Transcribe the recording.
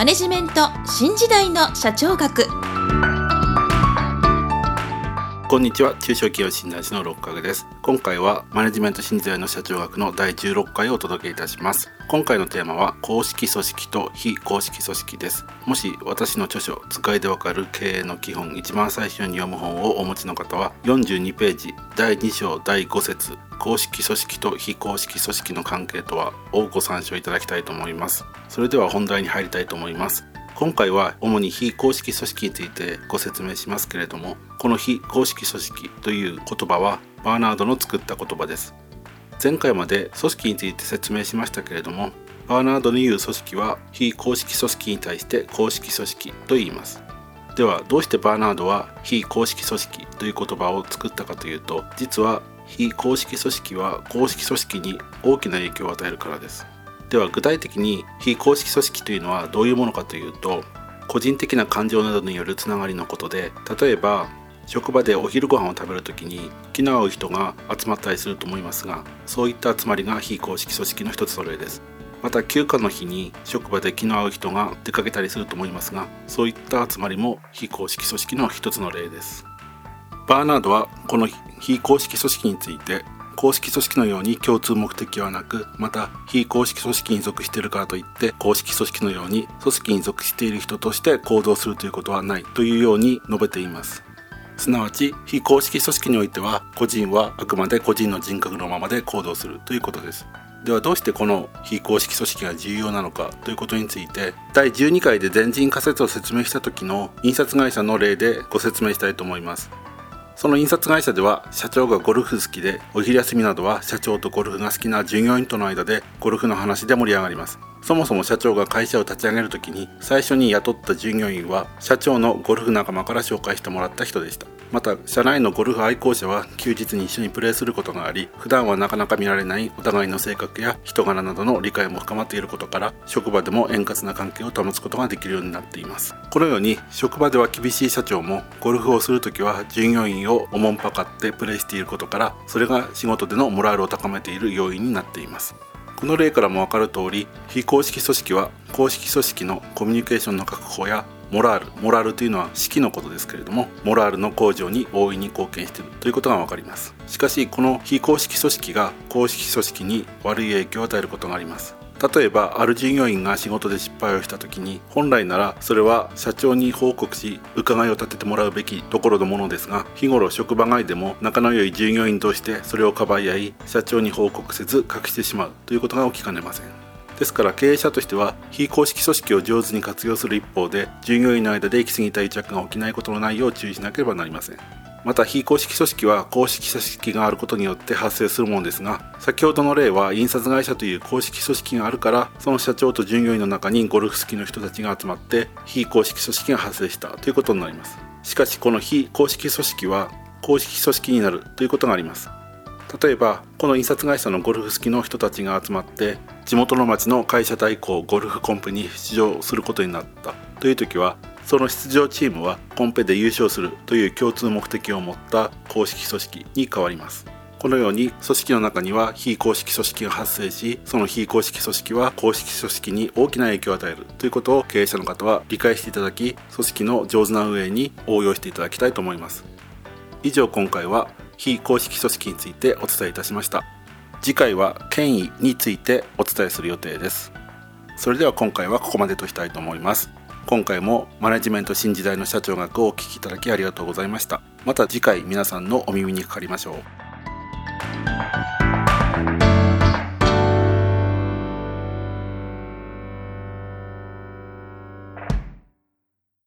マネジメント新時代の社長学。こんにちは。中小企業診断士の六角です。今回はマネジメント新時代の社長学の第16回をお届けいたします。今回のテーマは公式組織と非公式組織です。もし私の著書使いでわかる経営の基本一番最初に読む本をお持ちの方は42ページ第2章第5節公式組織と非公式組織の関係とはをご参照いただきたいと思います。それでは本題に入りたいと思います。今回は主に非公式組織についてご説明しますけれどもこの非公式組織という言葉はバーナードの作った言葉です。前回まで組織について説明しましたけれどもバーナードの言う組織は非公式組織に対して公式組織と言います。ではどうしてバーナードは非公式組織という言葉を作ったかというと実は非公式組織は公式組織に大きな影響を与えるからです。では具体的に非公式組織というのはどういうものかというと個人的な感情などによるつながりのことで例えば職場でお昼ご飯を食べる時に気の合う人が集まったりすると思いますがそういった集まりが非公式組織の一つの例です。また休暇の日に職場で気の合う人が出かけたりすると思いますがそういった集まりも非公式組織の一つの例です。バーナードはこの非公式組織について公式組織のように共通目的はなくまた非公式組織に属しているからといって公式組織のように組織に属している人として行動するということはないというように述べています。すなわち非公式組織においては個人はあくまで個人の人格のままで行動するということです。ではどうしてこの非公式組織が重要なのかということについて第12回で全人仮説を説明した時の印刷会社の例でご説明したいと思います。その印刷会社では社長がゴルフ好きでお昼休みなどは社長とゴルフが好きな従業員との間でゴルフの話で盛り上がります。そもそも社長が会社を立ち上げる時に最初に雇った従業員は社長のゴルフ仲間から紹介してもらった人でした。また社内のゴルフ愛好者は休日に一緒にプレーすることがあり普段はなかなか見られないお互いの性格や人柄などの理解も深まっていることから職場でも円滑な関係を保つことができるようになっています。このように職場では厳しい社長もゴルフをする時は従業員をおもんぱかってプレーしていることからそれが仕事でのモラルを高めている要因になっています。この例からも分かる通り非公式組織は公式組織のコミュニケーションの確保やモラルモラルというのは式のことですけれどもモラルの向上に大いに貢献しているということが分かります。しかしこの非公式組織が公式組織に悪い影響を与えることがあります。例えばある従業員が仕事で失敗をした時に本来ならそれは社長に報告し伺いを立ててもらうべきところのものですが日頃職場外でも仲の良い従業員としてそれをかばい合い社長に報告せず隠してしまうということが起きかねません。ですから経営者としては非公式組織を上手に活用する一方で従業員の間で行き過ぎた癒着が起きないことのないよう注意しなければなりません。また非公式組織は公式組織があることによって発生するものですが先ほどの例は印刷会社という公式組織があるからその社長と従業員の中にゴルフ好きの人たちが集まって非公式組織が発生したということになります。しかしこの非公式組織は公式組織になるということがあります。例えばこの印刷会社のゴルフ好きの人たちが集まって地元の町の会社対抗ゴルフコンペに出場することになった。という時はその出場チームはコンペで優勝するという共通目的を持った公式組織に変わります。このように組織の中には非公式組織が発生しその非公式組織は公式組織に大きな影響を与える。ということを経営者の方は理解していただき組織の上手な運営に応用していただきたいと思います。以上今回は非公式組織についてお伝えいたしました。次回は権威についてお伝えする予定です。それでは今回はここまでとしたいと思います。今回もマネジメント新時代の社長学をお聴きいただきありがとうございました。また次回皆さんのお耳にかかりましょう。